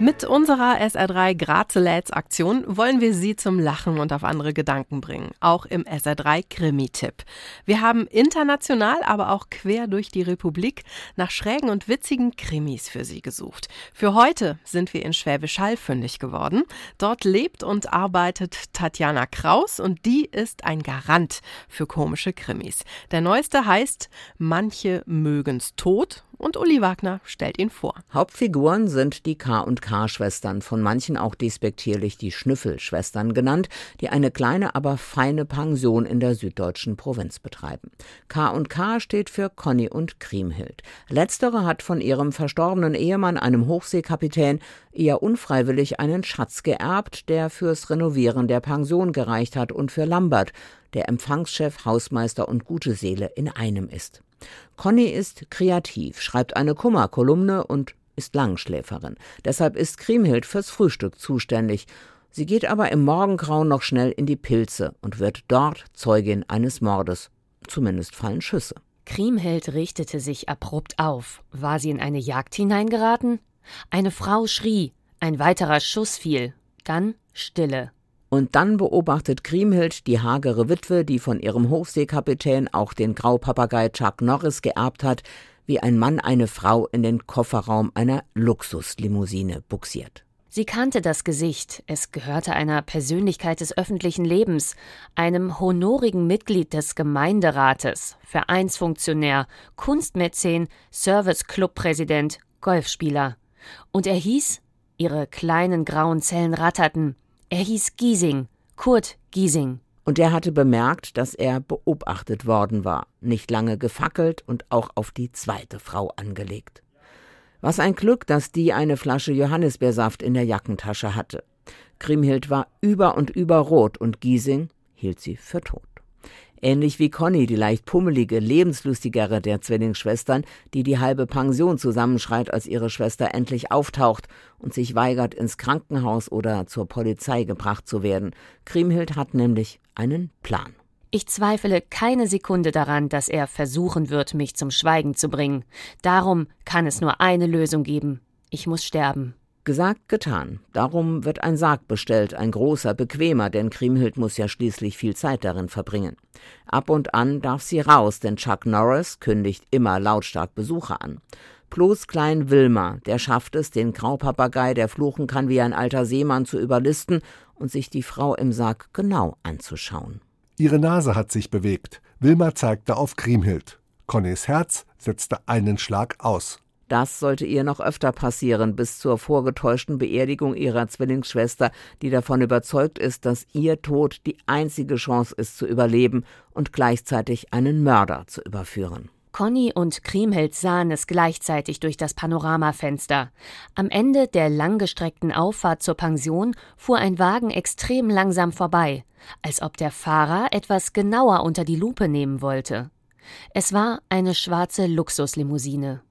Mit unserer SR3 Grazeläds Aktion wollen wir Sie zum Lachen und auf andere Gedanken bringen, auch im SR3 Krimi-Tipp. Wir haben international, aber auch quer durch die Republik nach schrägen und witzigen Krimis für Sie gesucht. Für heute sind wir in Schwäbisch Hall fündig geworden. Dort lebt und arbeitet Tatjana Kraus und die ist ein Garant für komische Krimis. Der neueste heißt Manche mögen's tot und Uli Wagner stellt ihn vor. Hauptfiguren sind die K&K-Schwestern, von manchen auch despektierlich die Schnüffelschwestern genannt, die eine kleine, aber feine Pension in der süddeutschen Provinz betreiben. K&K steht für Conny und Kriemhild. Letztere hat von ihrem verstorbenen Ehemann, einem Hochseekapitän, eher unfreiwillig einen Schatz geerbt, der fürs Renovieren der Pension gereicht hat und für Lambert, der Empfangschef, Hausmeister und gute Seele in einem ist. Conny ist kreativ, schreibt eine Kummerkolumne und ist Langschläferin. Deshalb ist Kriemhild fürs Frühstück zuständig. Sie geht aber im Morgengrauen noch schnell in die Pilze und wird dort Zeugin eines Mordes. Zumindest fallen Schüsse. Kriemhild richtete sich abrupt auf. War sie in eine Jagd hineingeraten? Eine Frau schrie, ein weiterer Schuss fiel, dann Stille. Und dann beobachtet Kriemhild die hagere Witwe, die von ihrem Hochseekapitän auch den Graupapagei Chuck Norris geerbt hat, wie ein Mann eine Frau in den Kofferraum einer Luxuslimousine buxiert. Sie kannte das Gesicht, es gehörte einer Persönlichkeit des öffentlichen Lebens, einem honorigen Mitglied des Gemeinderates, Vereinsfunktionär, Kunstmäzen, Service-Club-Präsident, Golfspieler. Und er hieß, ihre kleinen grauen Zellen ratterten, er hieß Giesing, Kurt Giesing. Und er hatte bemerkt, dass er beobachtet worden war, nicht lange gefackelt und auch auf die zweite Frau angelegt. Was ein Glück, dass die eine Flasche Johannisbeersaft in der Jackentasche hatte. Kriemhild war über und über rot und Giesing hielt sie für tot. Ähnlich wie Conny, die leicht pummelige, lebenslustigere der Zwillingsschwestern, die die halbe Pension zusammenschreit, als ihre Schwester endlich auftaucht und sich weigert, ins Krankenhaus oder zur Polizei gebracht zu werden. Kriemhild hat nämlich einen Plan. Ich zweifle keine Sekunde daran, dass er versuchen wird, mich zum Schweigen zu bringen. Darum kann es nur eine Lösung geben. Ich muss sterben. Gesagt, getan. Darum wird ein Sarg bestellt, ein großer, bequemer, denn Kriemhild muss ja schließlich viel Zeit darin verbringen. Ab und an darf sie raus, denn Chuck Norris kündigt immer lautstark Besucher an. Bloß Klein Wilmer, der schafft es, den Graupapagei, der fluchen kann wie ein alter Seemann, zu überlisten und sich die Frau im Sarg genau anzuschauen. Ihre Nase hat sich bewegt. Wilma zeigte auf Kriemhild. Connys Herz setzte einen Schlag aus. Das sollte ihr noch öfter passieren, bis zur vorgetäuschten Beerdigung ihrer Zwillingsschwester, die davon überzeugt ist, dass ihr Tod die einzige Chance ist zu überleben und gleichzeitig einen Mörder zu überführen. Conny und Kriemhild sahen es gleichzeitig durch das Panoramafenster. Am Ende der langgestreckten Auffahrt zur Pension fuhr ein Wagen extrem langsam vorbei, als ob der Fahrer etwas genauer unter die Lupe nehmen wollte. Es war eine schwarze Luxuslimousine.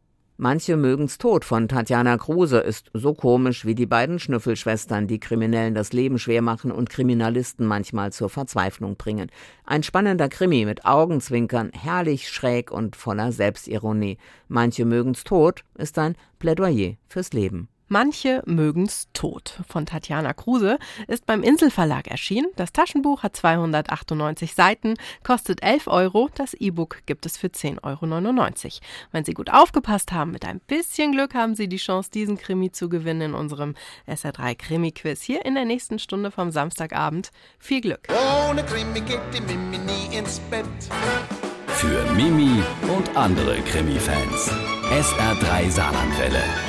Manche mögen's tot von Tatjana Kruse ist so komisch wie die beiden Schnüffelschwestern, die Kriminellen das Leben schwer machen und Kriminalisten manchmal zur Verzweiflung bringen. Ein spannender Krimi mit Augenzwinkern, herrlich schräg und voller Selbstironie. Manche mögen's tot ist ein Plädoyer fürs Leben. Manche mögen's tot von Tatjana Kruse ist beim Inselverlag erschienen. Das Taschenbuch hat 298 Seiten, kostet 11 Euro. Das E-Book gibt es für 10,99 Euro. Wenn Sie gut aufgepasst haben, mit ein bisschen Glück haben Sie die Chance, diesen Krimi zu gewinnen in unserem SR3 Krimi-Quiz hier in der nächsten Stunde vom Samstagabend. Viel Glück! Ohne Krimi geht die Mimi nie ins Bett. Für Mimi und andere Krimi-Fans. SR3 Saarlandwelle.